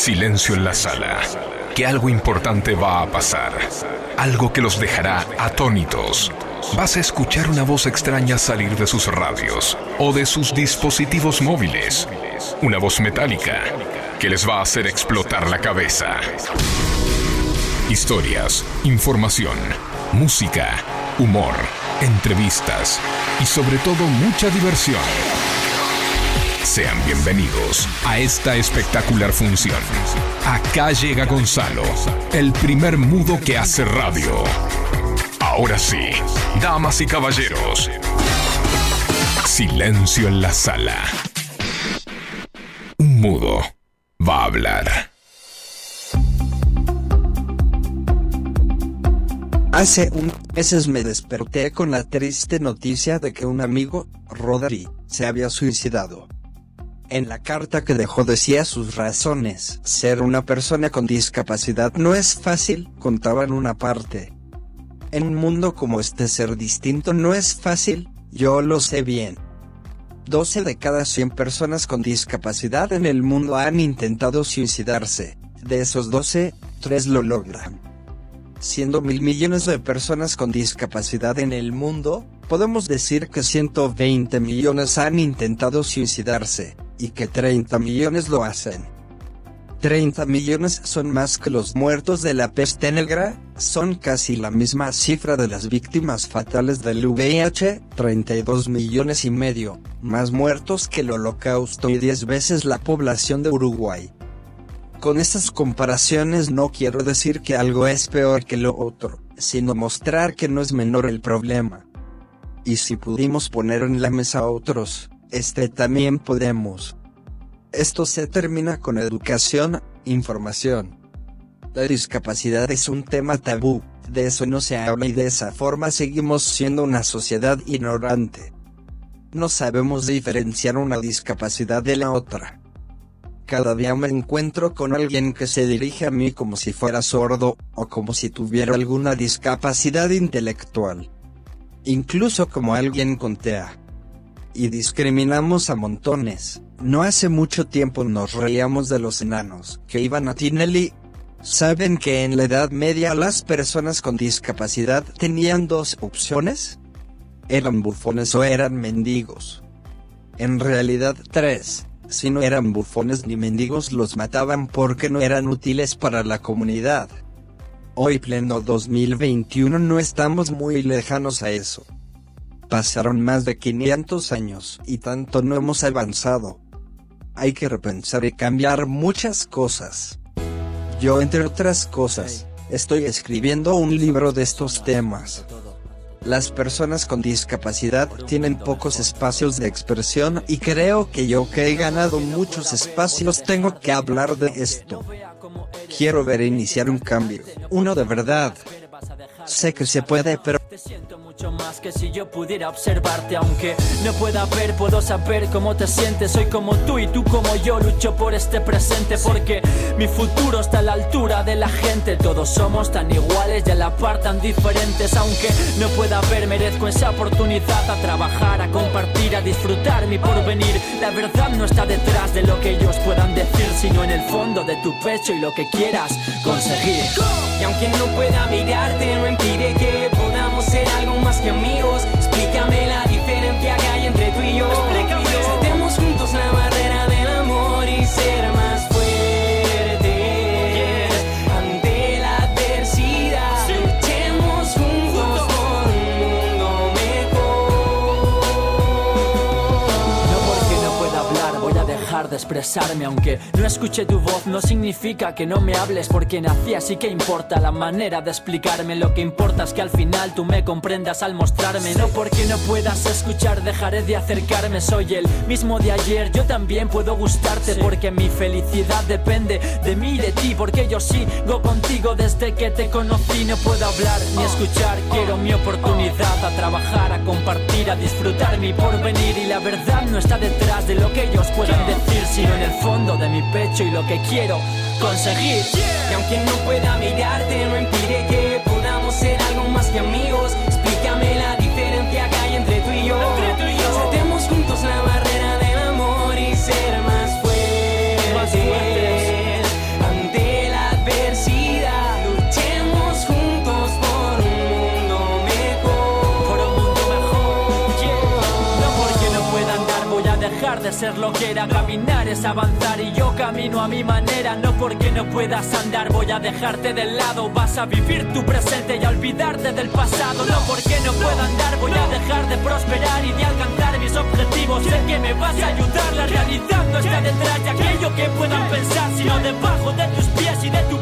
Silencio en la sala. Que algo importante va a pasar. Algo que los dejará atónitos. Vas a escuchar una voz extraña salir de sus radios o de sus dispositivos móviles. Una voz metálica que les va a hacer explotar la cabeza. Historias, información, música, humor, entrevistas y sobre todo mucha diversión. Sean bienvenidos a esta espectacular función. Acá llega Gonzalo, el primer mudo que hace radio. Ahora sí, damas y caballeros, silencio en la sala. Un mudo va a hablar. Hace un meses me desperté con la triste noticia de que un amigo, Rodri, se había suicidado. En la carta que dejó decía sus razones. Ser una persona con discapacidad no es fácil, contaba en una parte. En un mundo como este ser distinto no es fácil, yo lo sé bien. 12 de cada 100 personas con discapacidad en el mundo han intentado suicidarse. De esos 12, 3 lo logran. Siendo mil millones de personas con discapacidad en el mundo, podemos decir que 120 millones han intentado suicidarse, y que 30 millones lo hacen. 30 millones son más que los muertos de la peste negra, son casi la misma cifra de las víctimas fatales del VIH, 32 millones y medio, más muertos que el holocausto y 10 veces la población de Uruguay. Con estas comparaciones no quiero decir que algo es peor que lo otro, sino mostrar que no es menor el problema. Y si pudimos poner en la mesa a otros, este también podemos. Esto se termina con educación, información. La discapacidad es un tema tabú, de eso no se habla y de esa forma seguimos siendo una sociedad ignorante. No sabemos diferenciar una discapacidad de la otra. Cada día me encuentro con alguien que se dirige a mí como si fuera sordo, o como si tuviera alguna discapacidad intelectual. Incluso como alguien con TEA. Y discriminamos a montones. No hace mucho tiempo nos reíamos de los enanos que iban a Tinelli. ¿Saben que en la Edad Media las personas con discapacidad tenían dos opciones? ¿Eran bufones o eran mendigos? En realidad tres. Si no eran bufones ni mendigos los mataban porque no eran útiles para la comunidad. Hoy pleno 2021 no estamos muy lejanos a eso. Pasaron más de 500 años y tanto no hemos avanzado hay que repensar y cambiar muchas cosas. Yo, entre otras cosas, estoy escribiendo un libro de estos temas. Las personas con discapacidad tienen pocos espacios de expresión y creo que yo que he ganado muchos espacios tengo que hablar de esto. Quiero ver iniciar un cambio, uno de verdad. Sé que se puede, pero más que si yo pudiera observarte, aunque no pueda ver, puedo saber cómo te sientes. Soy como tú y tú como yo, lucho por este presente porque mi futuro está a la altura de la gente. Todos somos tan iguales y a la par tan diferentes, aunque no pueda ver, merezco esa oportunidad a trabajar, a compartir, a disfrutar mi porvenir. La verdad no está detrás de lo que ellos puedan decir, sino en el fondo de tu pecho y lo que quieras conseguir. Y aunque no pueda mirarte, no impide que podamos ser algo más que amigos. Explícame la diferencia que hay entre tú y yo. Saltemos juntos la barrera del amor y ser expresarme. Aunque no escuche tu voz, no significa que no me hables. Porque nací así que importa la manera de explicarme. Lo que importa es que al final tú me comprendas al mostrarme. No porque no puedas escuchar, dejaré de acercarme. Soy el mismo de ayer, yo también puedo gustarte. Porque mi felicidad depende de mí y de ti. Porque yo sigo contigo desde que te conocí. No puedo hablar ni escuchar, quiero mi oportunidad a trabajar, a compartir, a disfrutar mi porvenir. Y la verdad no está detrás de lo que ellos puedan decir, sino en el fondo de mi pecho y lo que quiero conseguir. Y aunque no pueda mirarte, no impide que podamos ser algo más que amigos. Ser lo que era. Caminar es avanzar y yo camino a mi manera. No porque no puedas andar, voy a dejarte de lado. Vas a vivir tu presente y a olvidarte del pasado. No porque no pueda andar, voy a dejar de prosperar y de alcanzar mis objetivos. Sé que me vas a ayudar, la realidad no está detrás de aquello que puedan pensar, sino debajo de tus pies y de tu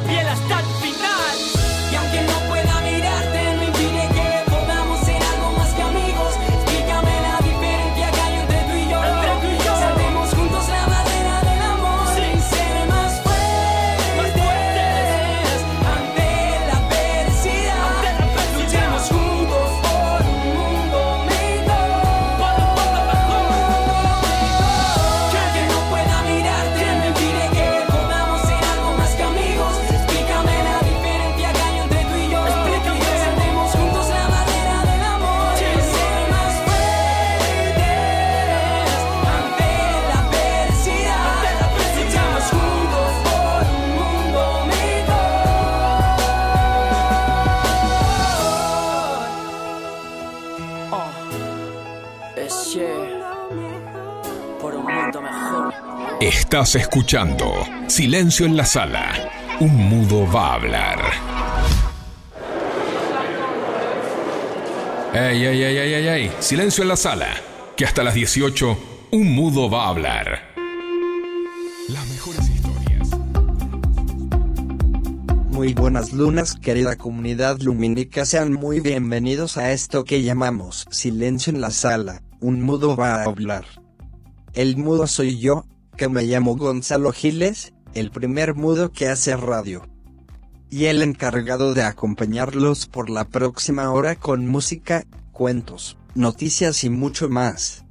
Estás escuchando Silencio en la sala. Un mudo va a hablar. Ey, ey, ey, ey, ey, ey. Silencio en la sala. Que hasta las 18 un mudo va a hablar. Las mejores historias. Muy buenas lunas, querida comunidad lumínica, sean muy bienvenidos a esto que llamamos Silencio en la Sala, un mudo va a hablar. El mudo soy yo, que me llamo Gonzalo Giles, el primer mudo que hace radio. Y el encargado de acompañarlos por la próxima hora con música, cuentos, noticias y mucho más.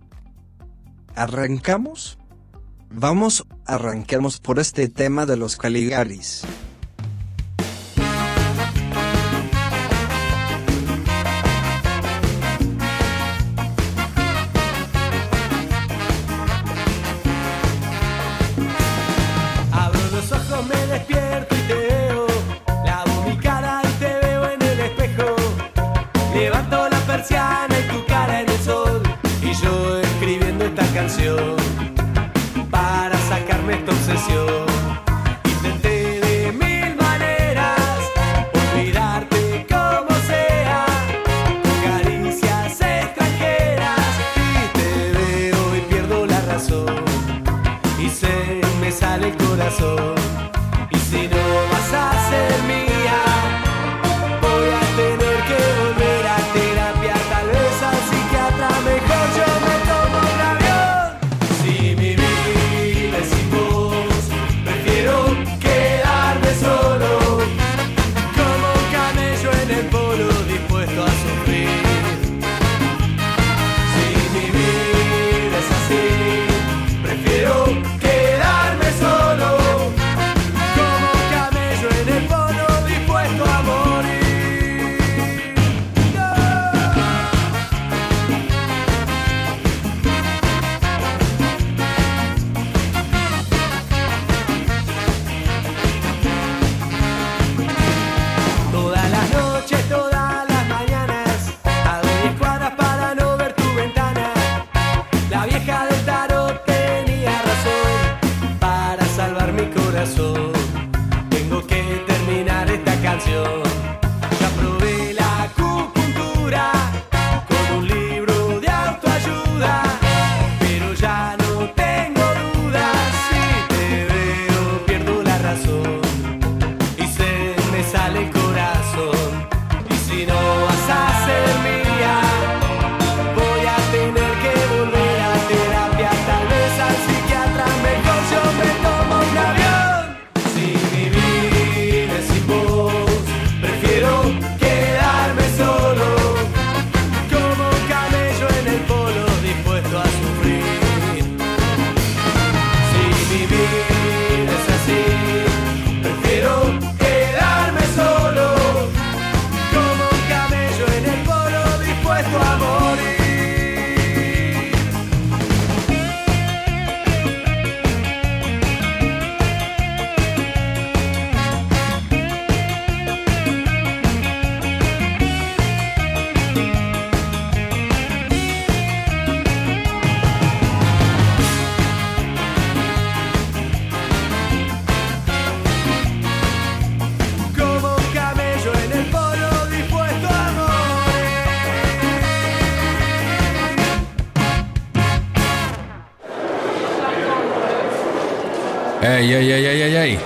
¿Arrancamos? Vamos, arranquemos por este tema de los Caligaris.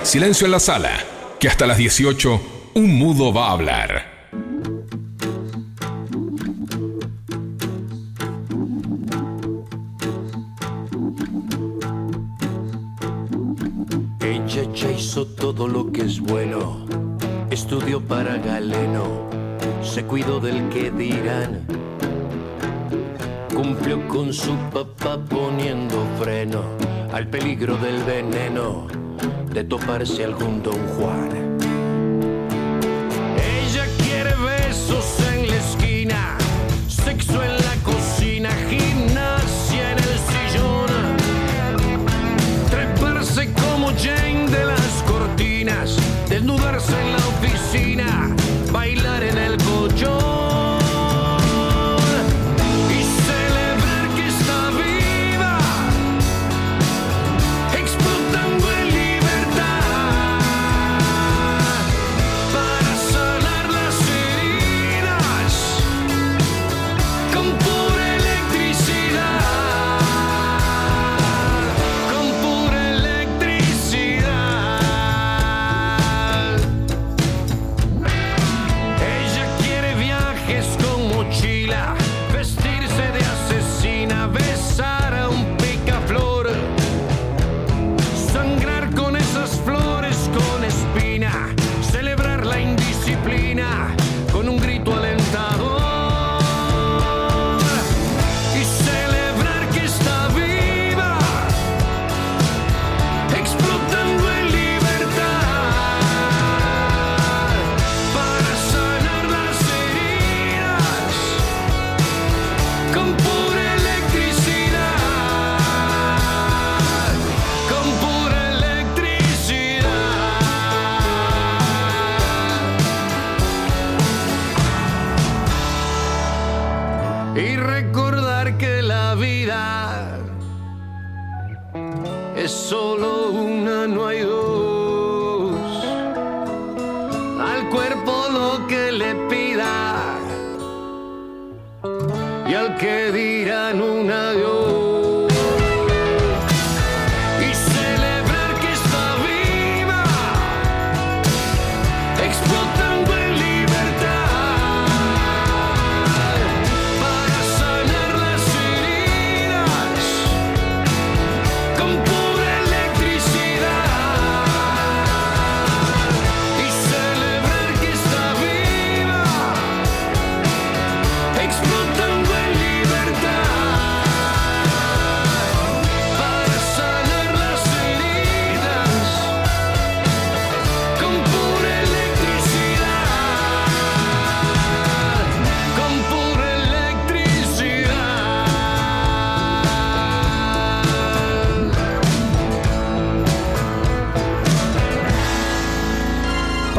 Silencio en la sala, que hasta las 18 un mudo va a hablar. Ella hizo todo lo que es bueno, estudió para Galeno, se cuidó del que dirán, cumplió con su papá poniendo freno al peligro del veneno de toparse algún don Juan. Ella quiere besos en la esquina, sexo en la cocina, gimnasia en el sillón, treparse como Jane de las cortinas, desnudarse en la oficina, Y recordar que la vida es solo una, no hay dos. Al cuerpo lo que le pida y al que dirán un adiós.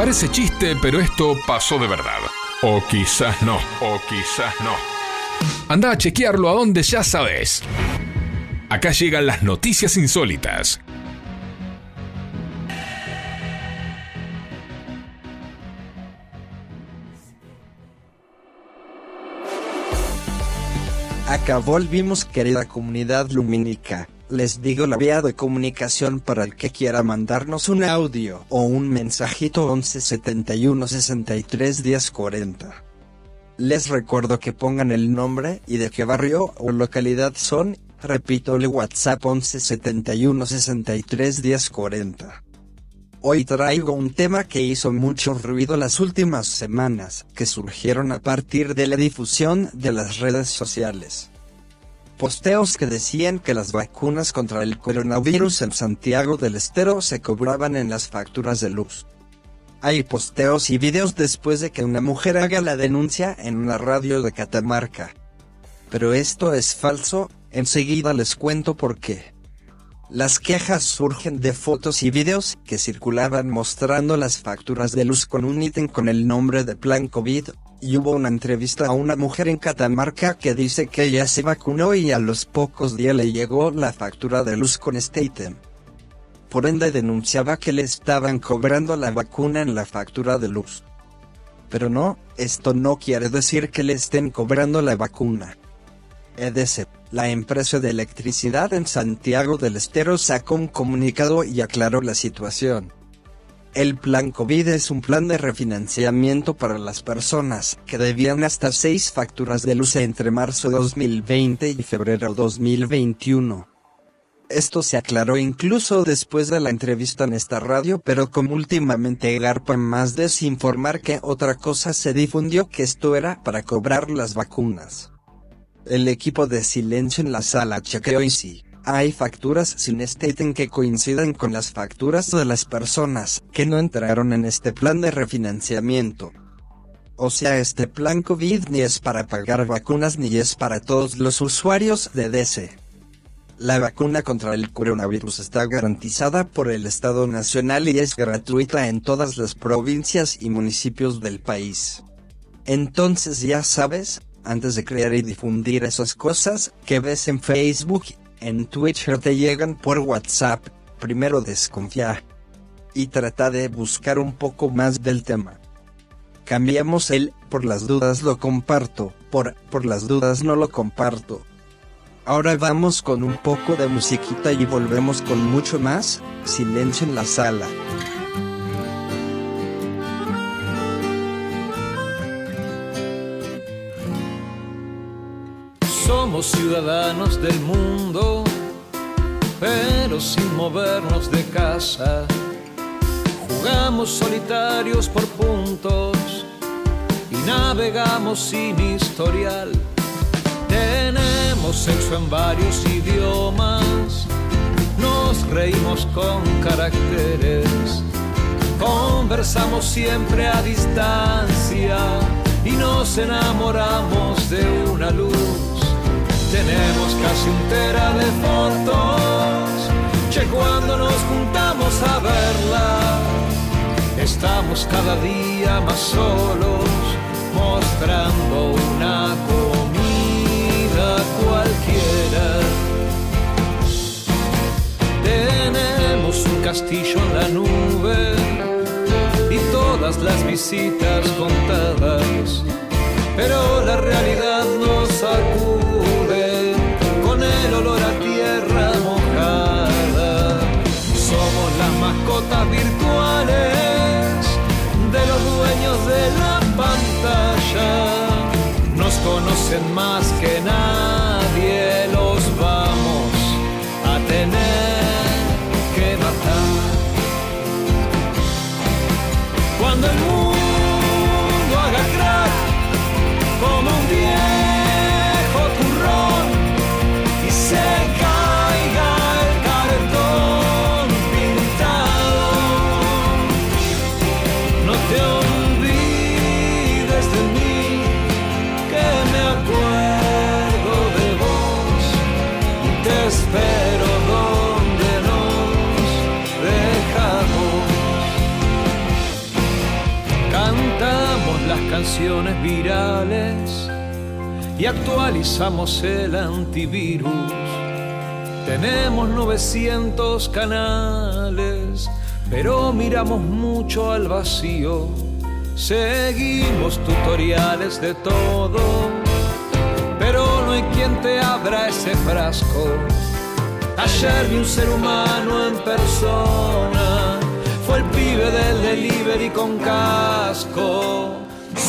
Parece chiste, pero esto pasó de verdad. O quizás no, o quizás no. Anda a chequearlo a donde ya sabes. Acá llegan las noticias insólitas. Acá volvimos querida comunidad lumínica. Les digo la vía de comunicación para el que quiera mandarnos un audio o un mensajito 11 71 63 10 40. Les recuerdo que pongan el nombre y de qué barrio o localidad son. Repito el WhatsApp 11 71 63 10 40. Hoy traigo un tema que hizo mucho ruido las últimas semanas, que surgieron a partir de la difusión de las redes sociales. Posteos que decían que las vacunas contra el coronavirus en Santiago del Estero se cobraban en las facturas de luz. Hay posteos y videos después de que una mujer haga la denuncia en una radio de Catamarca. Pero esto es falso, enseguida les cuento por qué. Las quejas surgen de fotos y videos que circulaban mostrando las facturas de luz con un ítem con el nombre de Plan COVID, y hubo una entrevista a una mujer en Catamarca que dice que ella se vacunó y a los pocos días le llegó la factura de luz con este ítem. Por ende denunciaba que le estaban cobrando la vacuna en la factura de luz. Pero no, esto no quiere decir que le estén cobrando la vacuna. EDC, la empresa de electricidad en Santiago del Estero sacó un comunicado y aclaró la situación. El plan COVID es un plan de refinanciamiento para las personas que debían hasta seis facturas de luz entre marzo 2020 y febrero 2021. Esto se aclaró incluso después de la entrevista en esta radio, pero como últimamente Garpa más desinformar que otra cosa se difundió que esto era para cobrar las vacunas. El equipo de silencio en la sala chequeó y sí, hay facturas sin estaten que coinciden con las facturas de las personas que no entraron en este plan de refinanciamiento. O sea, este plan COVID ni es para pagar vacunas ni es para todos los usuarios de DC. La vacuna contra el coronavirus está garantizada por el Estado Nacional y es gratuita en todas las provincias y municipios del país. Entonces ya sabes, antes de crear y difundir esas cosas que ves en Facebook en Twitter te llegan por WhatsApp, primero desconfía. Y trata de buscar un poco más del tema. Cambiamos el por las dudas lo comparto, por por las dudas no lo comparto. Ahora vamos con un poco de musiquita y volvemos con mucho más, silencio en la sala. Ciudadanos del mundo, pero sin movernos de casa. Jugamos solitarios por puntos y navegamos sin historial. Tenemos sexo en varios idiomas, nos reímos con caracteres, conversamos siempre a distancia y nos enamoramos de una luz tenemos casi un tera de fotos, che cuando nos juntamos a verla, estamos cada día más solos, mostrando una comida cualquiera. Tenemos un castillo en la nube y todas las visitas contadas, pero la realidad nos sacude mascotas virtuales de los dueños de la pantalla. Nos conocen más que nadie, virales y actualizamos el antivirus. Tenemos 900 canales, pero miramos mucho al vacío. Seguimos tutoriales de todo, pero no hay quien te abra ese frasco. Ayer vi un ser humano en persona, fue el pibe del delivery con casco.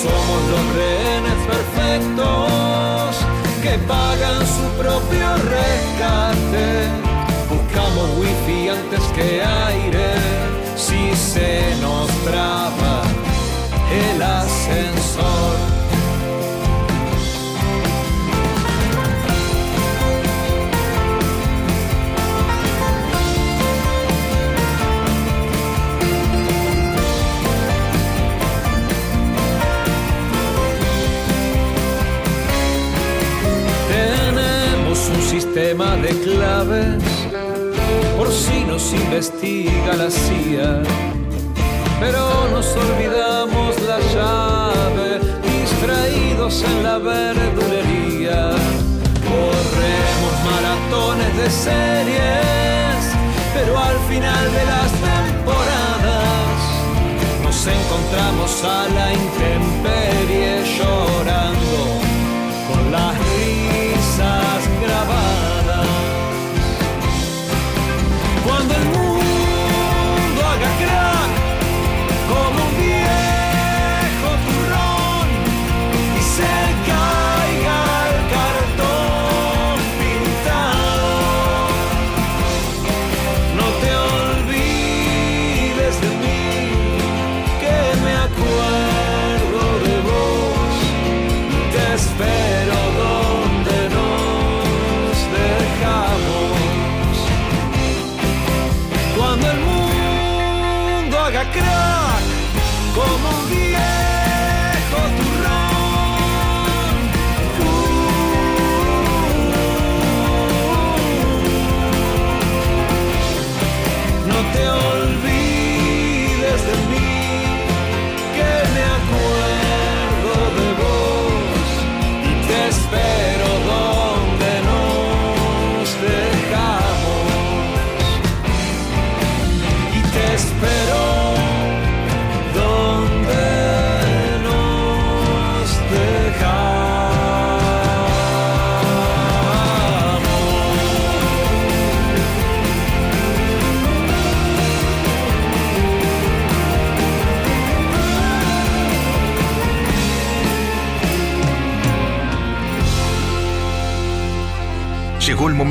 Somos los rehenes perfectos que pagan su propio rescate. Buscamos wifi antes que aire, si se nos traba el ascensor. Sistema de claves por si nos investiga la CIA. Pero nos olvidamos la llave, distraídos en la verdulería. Corremos maratones de series, pero al final de las temporadas nos encontramos a la intemperie llorando con las risas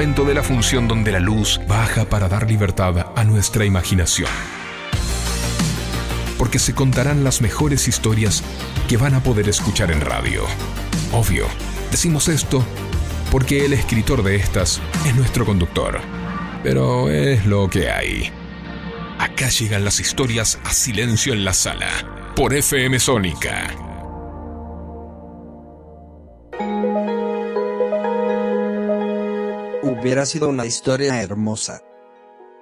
de la función donde la luz baja para dar libertad a nuestra imaginación. Porque se contarán las mejores historias que van a poder escuchar en radio. Obvio, decimos esto porque el escritor de estas es nuestro conductor. Pero es lo que hay. Acá llegan las historias a silencio en la sala, por FM Sónica. Hubiera sido una historia hermosa.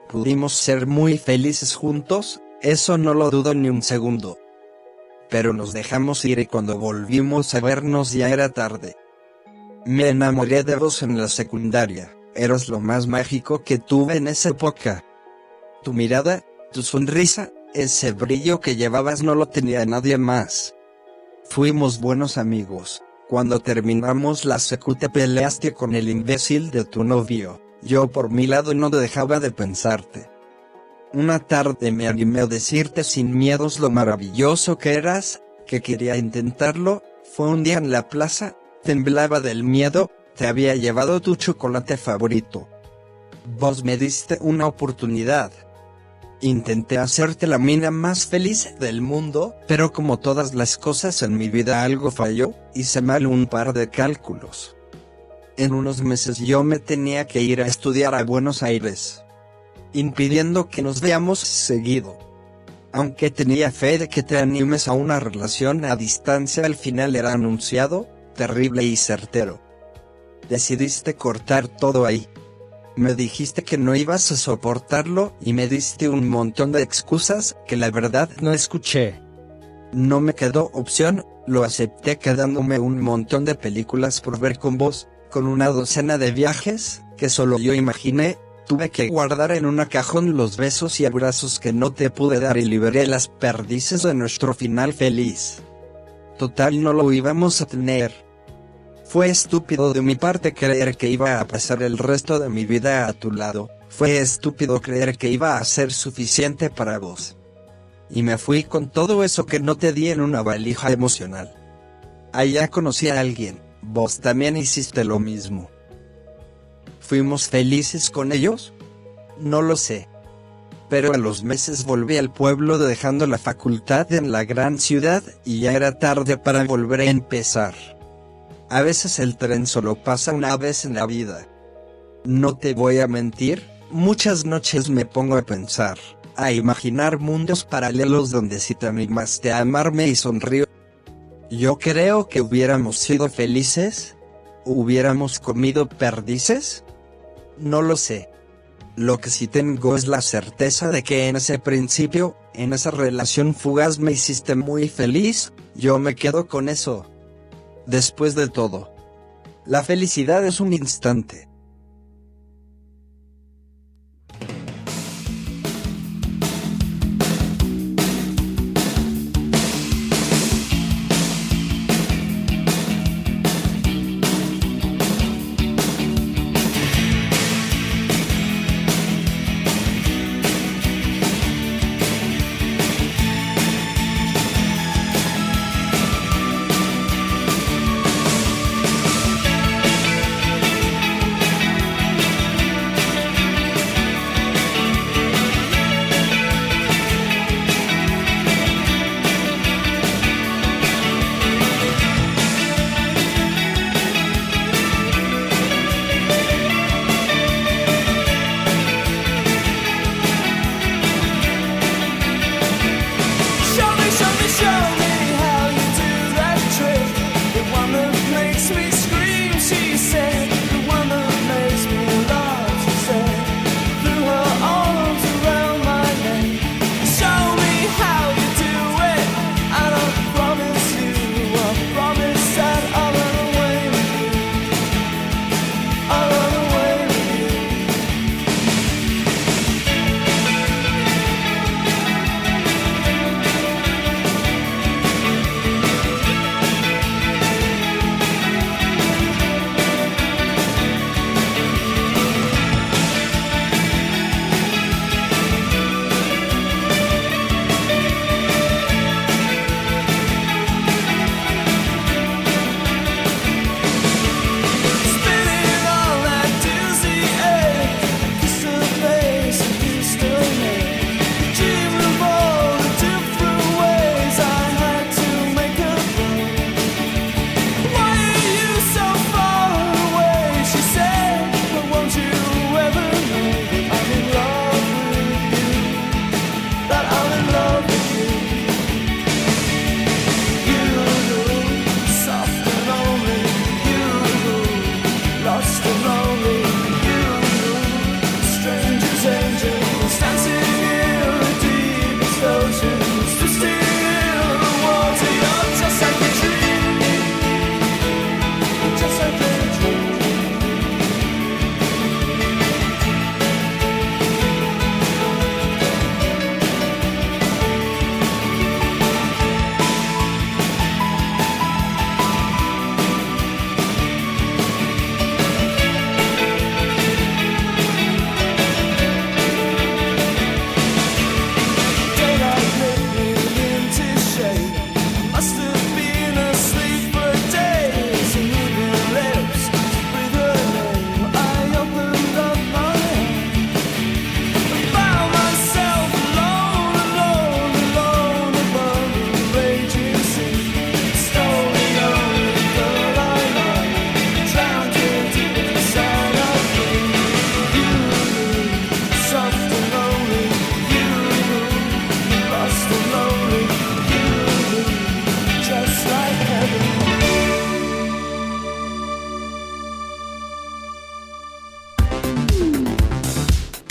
Pudimos ser muy felices juntos, eso no lo dudo ni un segundo. Pero nos dejamos ir y cuando volvimos a vernos ya era tarde. Me enamoré de vos en la secundaria, eras lo más mágico que tuve en esa época. Tu mirada, tu sonrisa, ese brillo que llevabas no lo tenía nadie más. Fuimos buenos amigos. Cuando terminamos la secu te peleaste con el imbécil de tu novio. Yo por mi lado no dejaba de pensarte. Una tarde me animé a decirte sin miedos lo maravilloso que eras, que quería intentarlo, fue un día en la plaza, temblaba del miedo, te había llevado tu chocolate favorito. Vos me diste una oportunidad. Intenté hacerte la mina más feliz del mundo, pero como todas las cosas en mi vida algo falló, hice mal un par de cálculos. En unos meses yo me tenía que ir a estudiar a Buenos Aires, impidiendo que nos veamos seguido. Aunque tenía fe de que te animes a una relación a distancia al final era anunciado, terrible y certero. Decidiste cortar todo ahí. Me dijiste que no ibas a soportarlo y me diste un montón de excusas que la verdad no escuché. No me quedó opción, lo acepté quedándome un montón de películas por ver con vos, con una docena de viajes, que solo yo imaginé, tuve que guardar en una cajón los besos y abrazos que no te pude dar y liberé las perdices de nuestro final feliz. Total no lo íbamos a tener. Fue estúpido de mi parte creer que iba a pasar el resto de mi vida a tu lado, fue estúpido creer que iba a ser suficiente para vos. Y me fui con todo eso que no te di en una valija emocional. Allá conocí a alguien, vos también hiciste lo mismo. ¿Fuimos felices con ellos? No lo sé. Pero a los meses volví al pueblo dejando la facultad en la gran ciudad y ya era tarde para volver a empezar. A veces el tren solo pasa una vez en la vida. No te voy a mentir, muchas noches me pongo a pensar, a imaginar mundos paralelos donde si te animaste a amarme y sonrío. Yo creo que hubiéramos sido felices. ¿Hubiéramos comido perdices? No lo sé. Lo que sí tengo es la certeza de que en ese principio, en esa relación fugaz me hiciste muy feliz, yo me quedo con eso. Después de todo, la felicidad es un instante.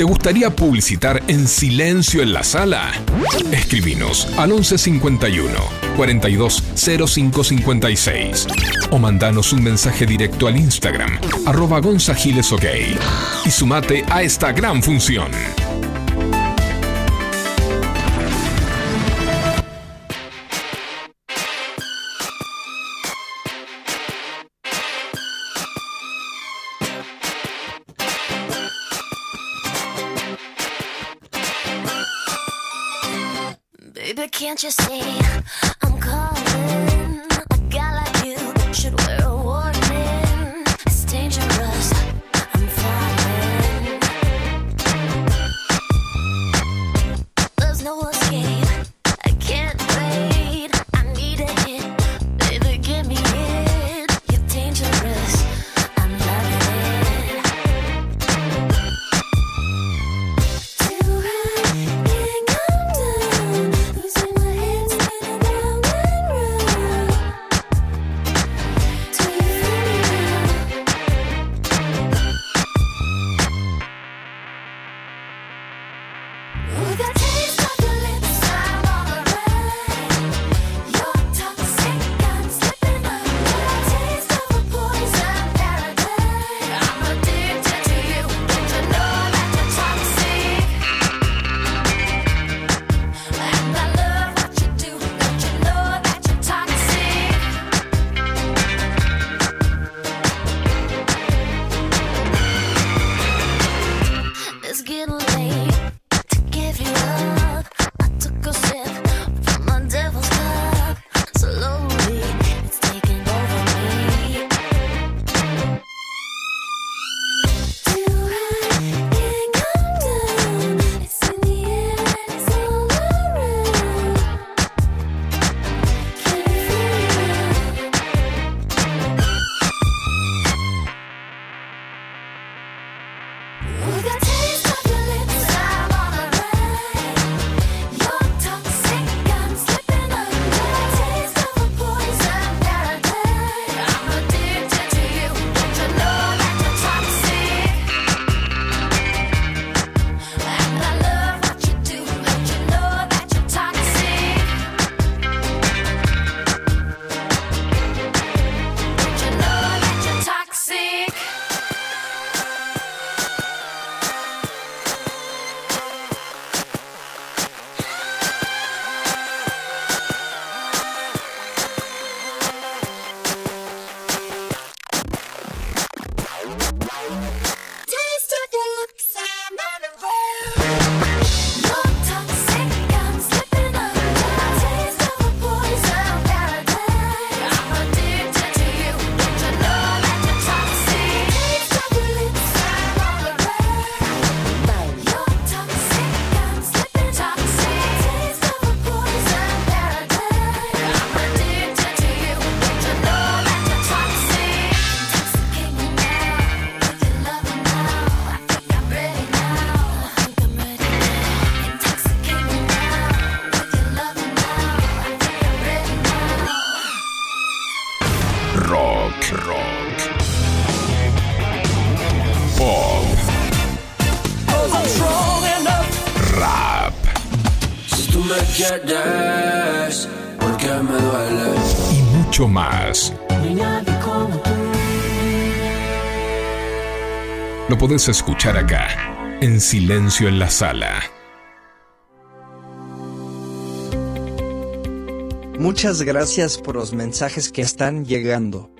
¿Te gustaría publicitar en silencio en la sala? Escribinos al 1151 420556 o mandanos un mensaje directo al Instagram arroba gonzagilesok y sumate a esta gran función. Y mucho más. Lo podés escuchar acá, en silencio en la sala. Muchas gracias por los mensajes que están llegando.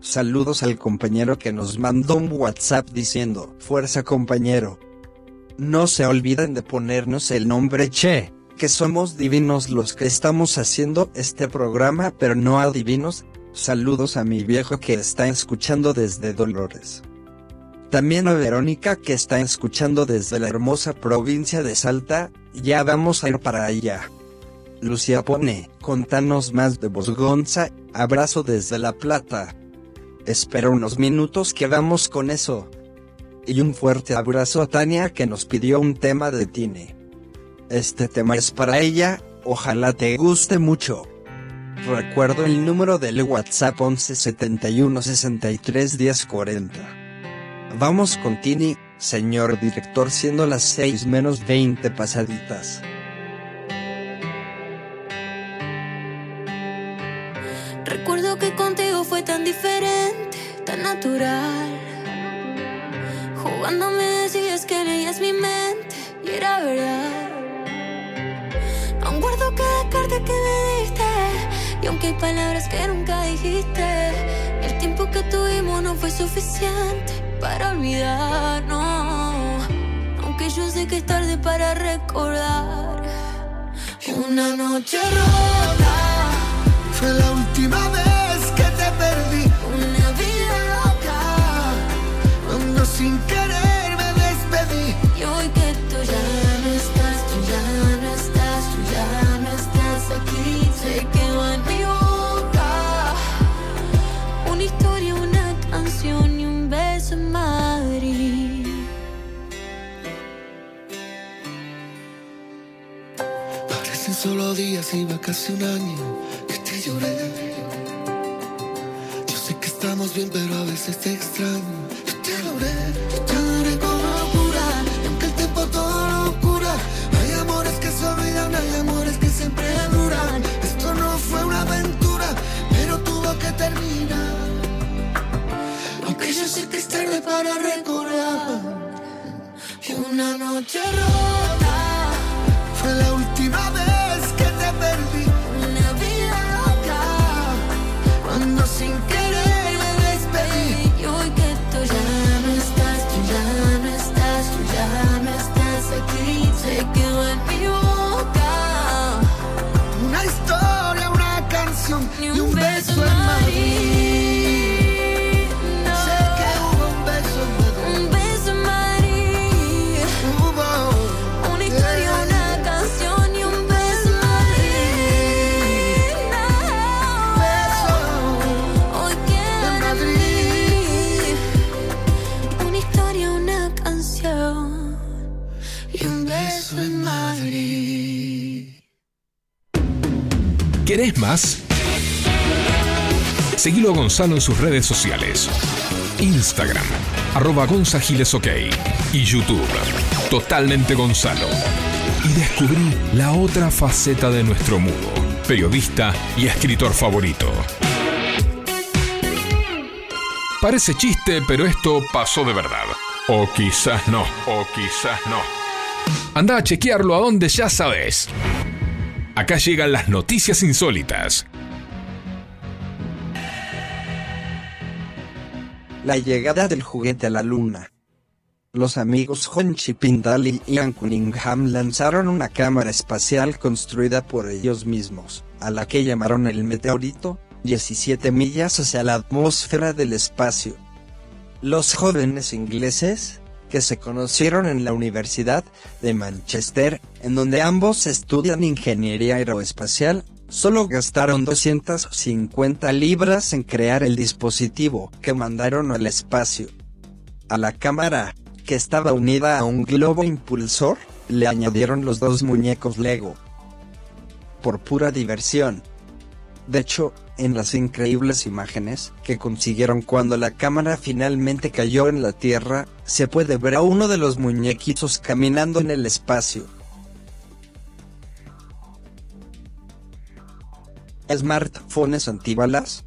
Saludos al compañero que nos mandó un WhatsApp diciendo, fuerza compañero. No se olviden de ponernos el nombre Che que somos divinos los que estamos haciendo este programa, pero no adivinos. Saludos a mi viejo que está escuchando desde Dolores. También a Verónica que está escuchando desde la hermosa provincia de Salta, ya vamos a ir para allá. Lucía Pone, contanos más de Bosgonza, abrazo desde La Plata. Espera unos minutos que vamos con eso. Y un fuerte abrazo a Tania que nos pidió un tema de Tine. Este tema es para ella, ojalá te guste mucho. Recuerdo el número del WhatsApp 11 Vamos con Tini, señor director, siendo las 6 menos 20 pasaditas. Recuerdo que contigo fue tan diferente, tan natural. Jugándome decías que leías mi mente y era verdad. Carta que me diste y aunque hay palabras que nunca dijiste, el tiempo que tuvimos no fue suficiente para olvidarnos. Aunque yo sé que es tarde para recordar una noche rota. Fue la última vez que te perdí. Una vida loca Cuando sin días y va casi un año que te lloré. Yo sé que estamos bien, pero a veces te extraño. Yo te adoré, yo te adoré con locura. Y aunque el tiempo todo lo cura, hay amores que se olvidan, hay amores que siempre duran. Esto no fue una aventura, pero tuvo que terminar. Aunque yo sé que es tarde para recordar. Una noche rota. Fue la ¿Querés más? Seguilo a Gonzalo en sus redes sociales. Instagram, arroba gonzagilesok. Y YouTube, totalmente Gonzalo. Y descubrí la otra faceta de nuestro mudo, periodista y escritor favorito. Parece chiste, pero esto pasó de verdad. O quizás no, o quizás no. Anda a chequearlo a donde ya sabes. Acá llegan las noticias insólitas. La llegada del juguete a la luna. Los amigos Honchi Pindal y Ian Cunningham lanzaron una cámara espacial construida por ellos mismos, a la que llamaron el meteorito, 17 millas hacia la atmósfera del espacio. Los jóvenes ingleses, que se conocieron en la Universidad de Manchester, en donde ambos estudian ingeniería aeroespacial, solo gastaron 250 libras en crear el dispositivo que mandaron al espacio. A la cámara, que estaba unida a un globo impulsor, le añadieron los dos muñecos Lego. Por pura diversión. De hecho, en las increíbles imágenes que consiguieron cuando la cámara finalmente cayó en la Tierra, se puede ver a uno de los muñequitos caminando en el espacio. Smartphones antibalas.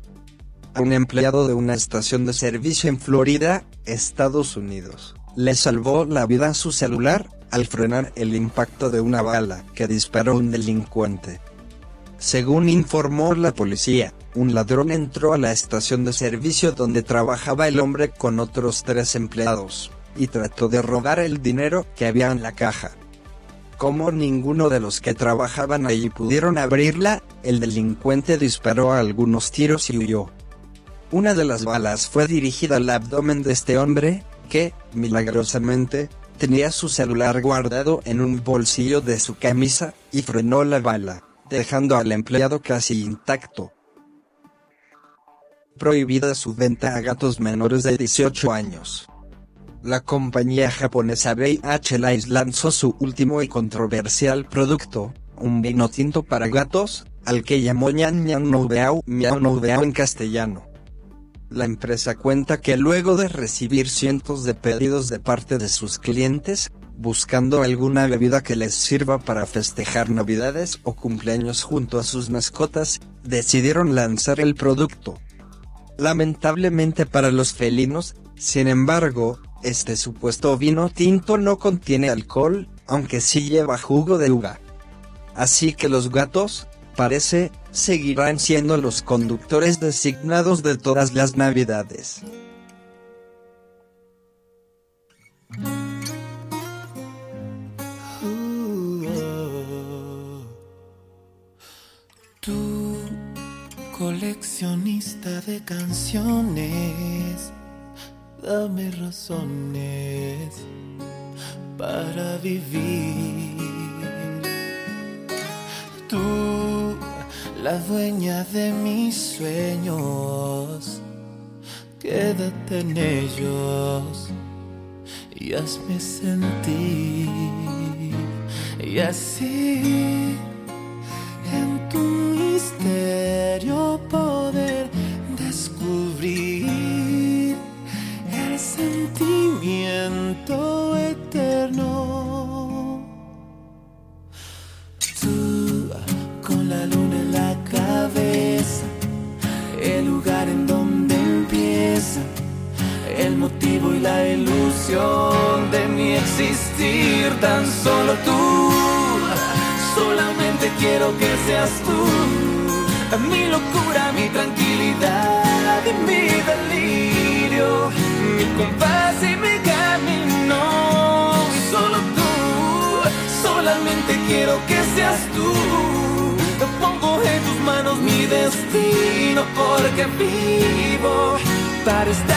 A un empleado de una estación de servicio en Florida, Estados Unidos, le salvó la vida a su celular al frenar el impacto de una bala que disparó un delincuente. Según informó la policía, un ladrón entró a la estación de servicio donde trabajaba el hombre con otros tres empleados, y trató de robar el dinero que había en la caja. Como ninguno de los que trabajaban allí pudieron abrirla, el delincuente disparó algunos tiros y huyó. Una de las balas fue dirigida al abdomen de este hombre, que, milagrosamente, tenía su celular guardado en un bolsillo de su camisa, y frenó la bala, dejando al empleado casi intacto. Prohibida su venta a gatos menores de 18 años. La compañía japonesa BH Lice lanzó su último y controversial producto, un vino tinto para gatos, al que llamó Ñan Ñan No Beau Miau en castellano. La empresa cuenta que luego de recibir cientos de pedidos de parte de sus clientes, buscando alguna bebida que les sirva para festejar navidades o cumpleaños junto a sus mascotas, decidieron lanzar el producto. Lamentablemente para los felinos, sin embargo, este supuesto vino tinto no contiene alcohol, aunque sí lleva jugo de uva. Así que los gatos, parece, seguirán siendo los conductores designados de todas las navidades. coleccionista de canciones, dame razones para vivir. Tú, la dueña de mis sueños, quédate en ellos y hazme sentir y así que vivo para estar.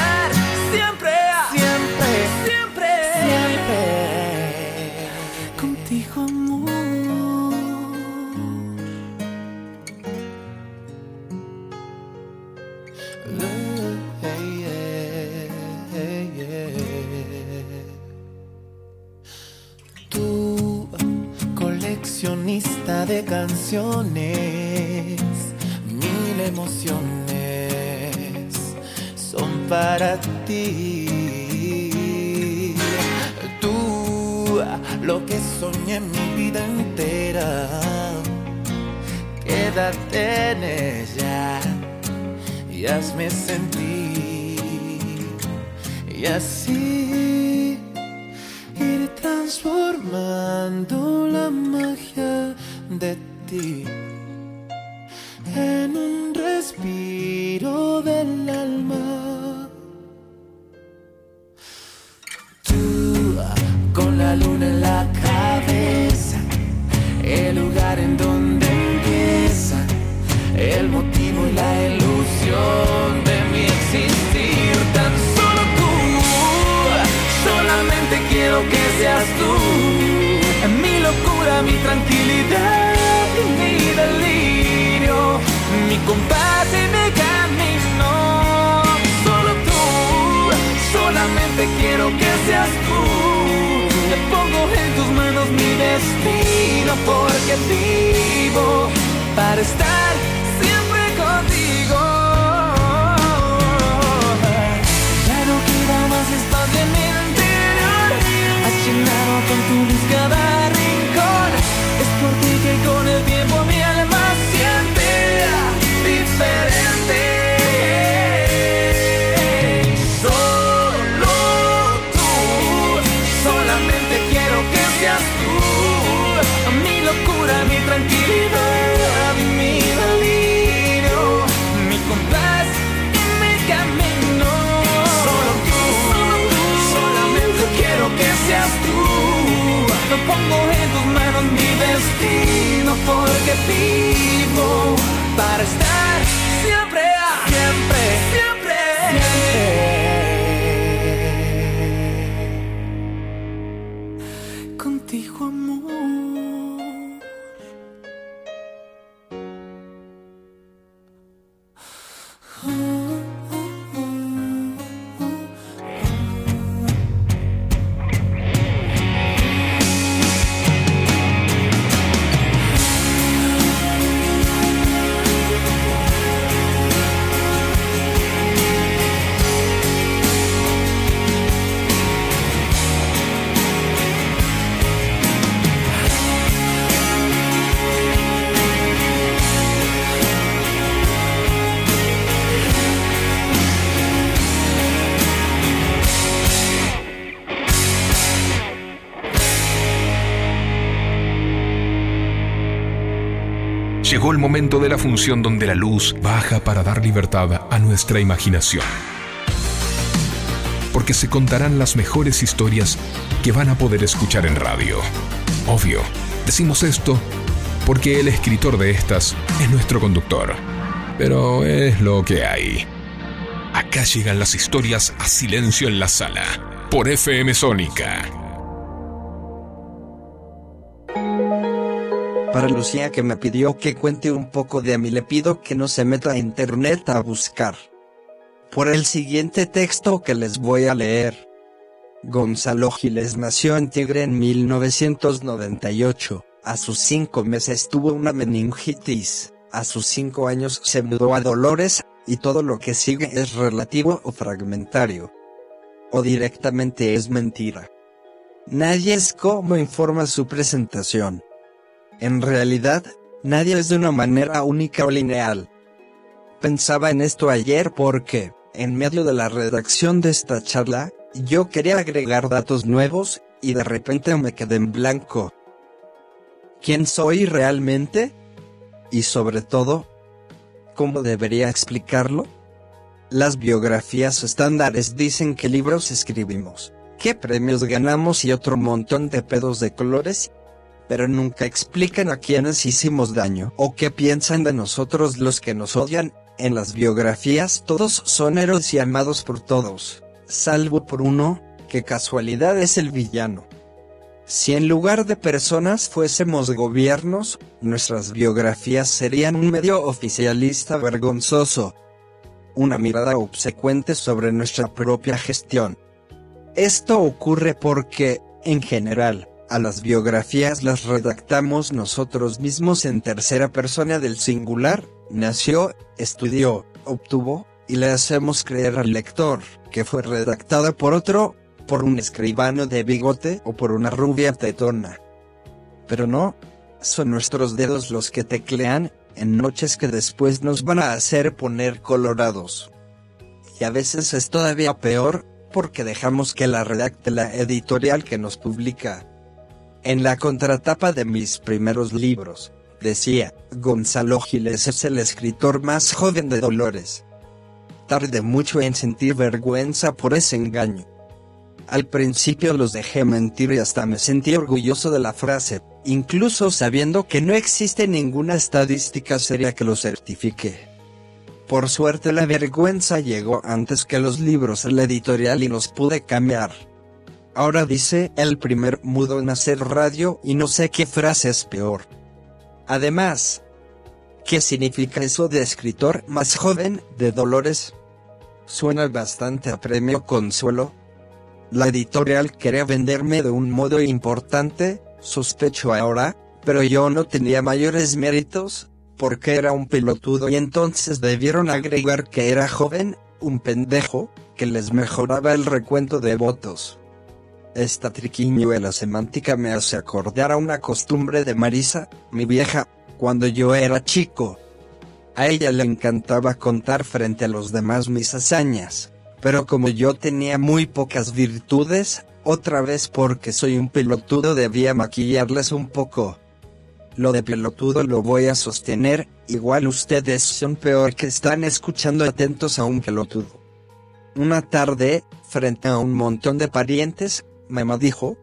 de ti. Momento de la función donde la luz baja para dar libertad a nuestra imaginación. Porque se contarán las mejores historias que van a poder escuchar en radio. Obvio, decimos esto porque el escritor de estas es nuestro conductor. Pero es lo que hay. Acá llegan las historias a silencio en la sala, por FM Sónica. Para Lucía que me pidió que cuente un poco de mí le pido que no se meta a internet a buscar. Por el siguiente texto que les voy a leer. Gonzalo Giles nació en Tigre en 1998. A sus cinco meses tuvo una meningitis. A sus cinco años se mudó a Dolores, y todo lo que sigue es relativo o fragmentario. O directamente es mentira. Nadie es como informa su presentación. En realidad, nadie es de una manera única o lineal. Pensaba en esto ayer porque, en medio de la redacción de esta charla, yo quería agregar datos nuevos, y de repente me quedé en blanco. ¿Quién soy realmente? Y sobre todo, ¿cómo debería explicarlo? Las biografías estándares dicen qué libros escribimos, qué premios ganamos y otro montón de pedos de colores, pero nunca explican a quiénes hicimos daño o qué piensan de nosotros los que nos odian. En las biografías todos son héroes y amados por todos, salvo por uno, que casualidad es el villano. Si en lugar de personas fuésemos gobiernos, nuestras biografías serían un medio oficialista vergonzoso. Una mirada obsecuente sobre nuestra propia gestión. Esto ocurre porque, en general, a las biografías las redactamos nosotros mismos en tercera persona del singular, nació, estudió, obtuvo, y le hacemos creer al lector, que fue redactada por otro, por un escribano de bigote o por una rubia tetona. Pero no, son nuestros dedos los que teclean, en noches que después nos van a hacer poner colorados. Y a veces es todavía peor, porque dejamos que la redacte la editorial que nos publica. En la contratapa de mis primeros libros, decía, Gonzalo Giles es el escritor más joven de Dolores. Tardé mucho en sentir vergüenza por ese engaño. Al principio los dejé mentir y hasta me sentí orgulloso de la frase, incluso sabiendo que no existe ninguna estadística seria que lo certifique. Por suerte la vergüenza llegó antes que los libros a la editorial y los pude cambiar. Ahora dice el primer mudo en hacer radio y no sé qué frase es peor. Además, ¿qué significa eso de escritor más joven de Dolores? Suena bastante a premio consuelo. La editorial quería venderme de un modo importante, sospecho ahora, pero yo no tenía mayores méritos, porque era un pelotudo y entonces debieron agregar que era joven, un pendejo, que les mejoraba el recuento de votos. Esta triquiñuela semántica me hace acordar a una costumbre de Marisa, mi vieja, cuando yo era chico. A ella le encantaba contar frente a los demás mis hazañas, pero como yo tenía muy pocas virtudes, otra vez porque soy un pelotudo debía maquillarles un poco. Lo de pelotudo lo voy a sostener, igual ustedes son peor que están escuchando atentos a un pelotudo. Una tarde, frente a un montón de parientes, mamá dijo,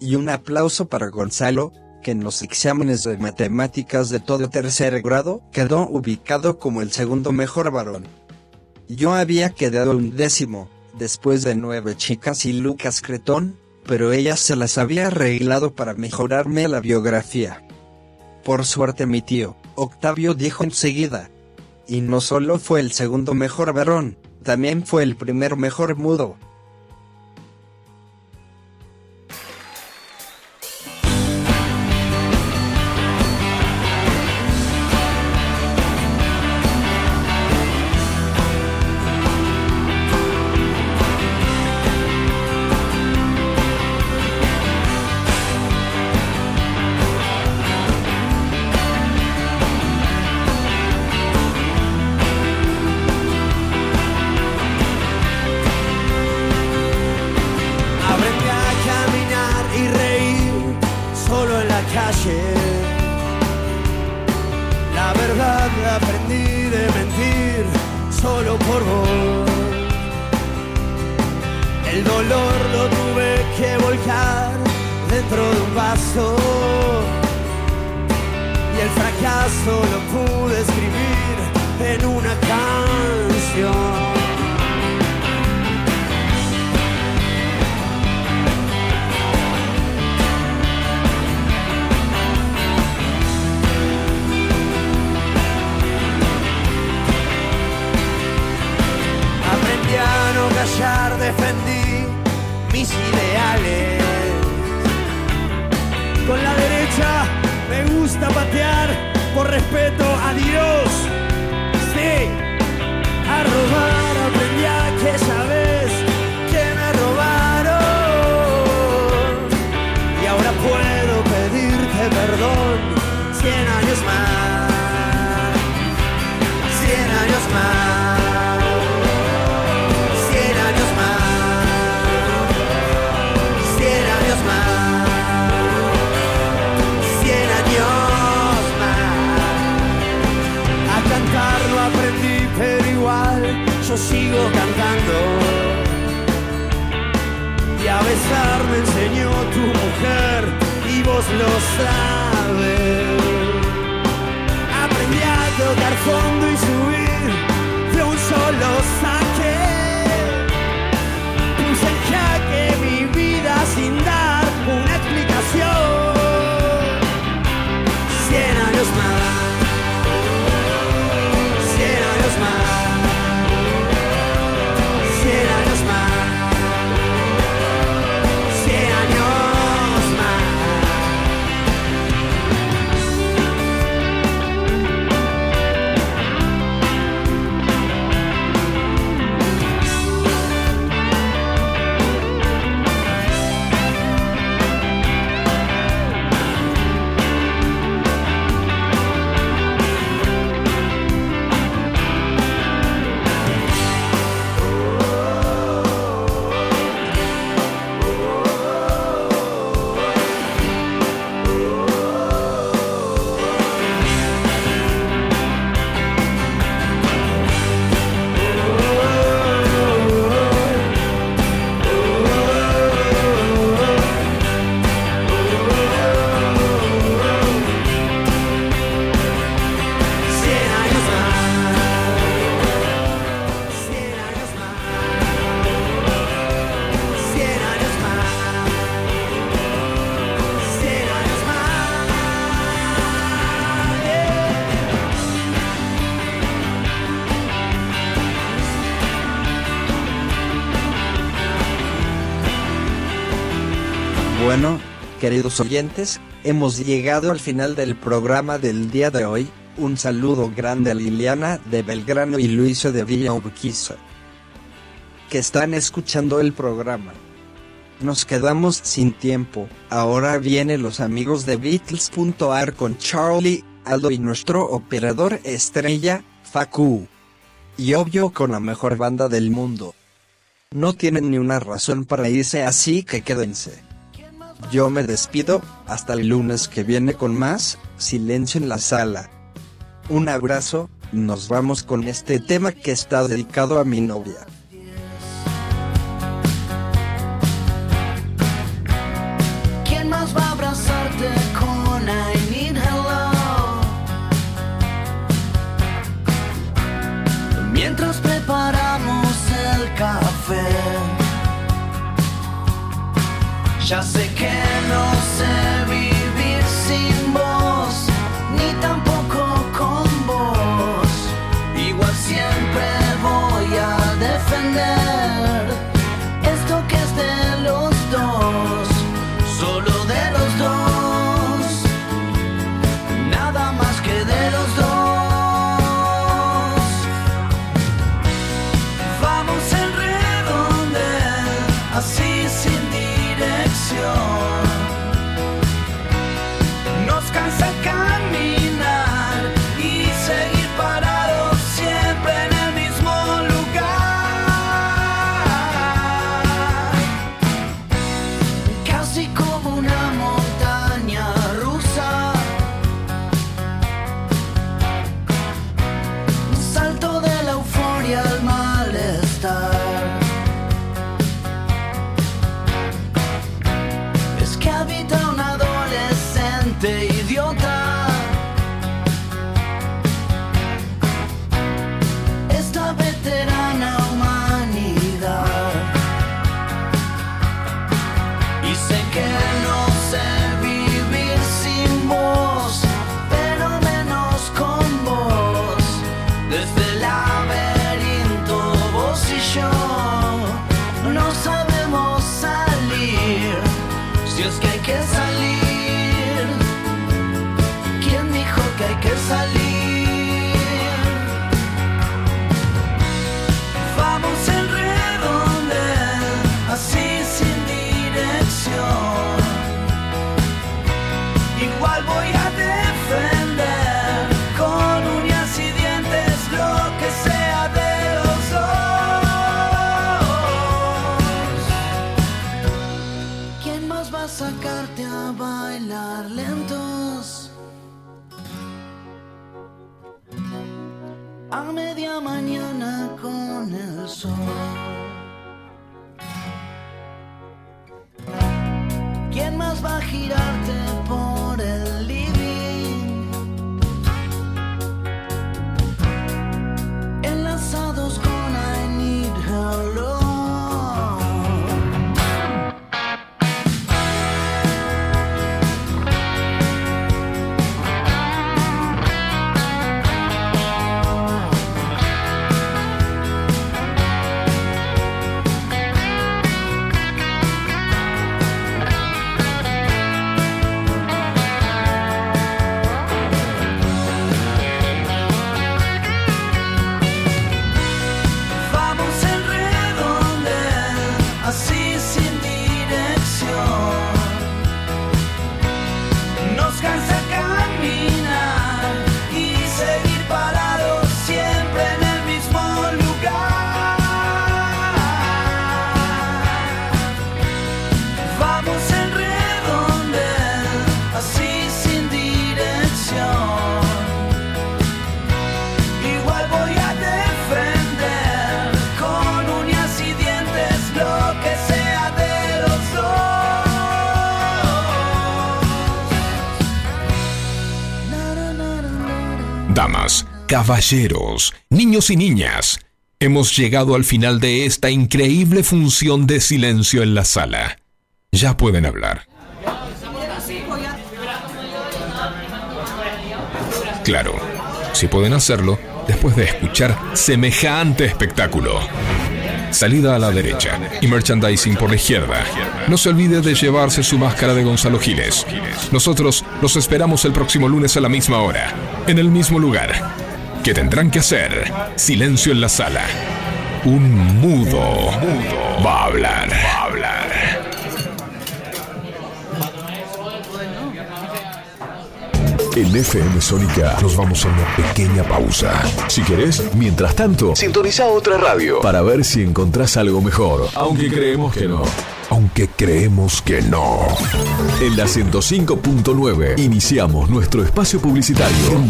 y un aplauso para Gonzalo, que en los exámenes de matemáticas de todo tercer grado quedó ubicado como el segundo mejor varón. Yo había quedado un décimo, después de nueve chicas y Lucas Cretón, pero ella se las había arreglado para mejorarme la biografía. Por suerte mi tío, Octavio dijo enseguida. Y no solo fue el segundo mejor varón, también fue el primer mejor mudo. Queridos oyentes, hemos llegado al final del programa del día de hoy. Un saludo grande a Liliana de Belgrano y Luisa de Villa Urquiza, que están escuchando el programa. Nos quedamos sin tiempo. Ahora vienen los amigos de Beatles.ar con Charlie, Aldo y nuestro operador estrella, Facu. Y obvio con la mejor banda del mundo. No tienen ni una razón para irse así que quédense. Yo me despido, hasta el lunes que viene con más, silencio en la sala. Un abrazo, nos vamos con este tema que está dedicado a mi novia. já sei quem gente idiota. Caballeros, niños y niñas, hemos llegado al final de esta increíble función de silencio en la sala. Ya pueden hablar. Claro, si pueden hacerlo después de escuchar semejante espectáculo. Salida a la derecha y merchandising por la izquierda. No se olvide de llevarse su máscara de Gonzalo Giles. Nosotros los esperamos el próximo lunes a la misma hora, en el mismo lugar. ¿Qué tendrán que hacer? Silencio en la sala. Un mudo va a hablar. Va a hablar. En FM Sónica nos vamos a una pequeña pausa. Si querés, mientras tanto, sintoniza otra radio para ver si encontrás algo mejor. Aunque creemos que no. Aunque creemos que no. En la 105.9 iniciamos nuestro espacio publicitario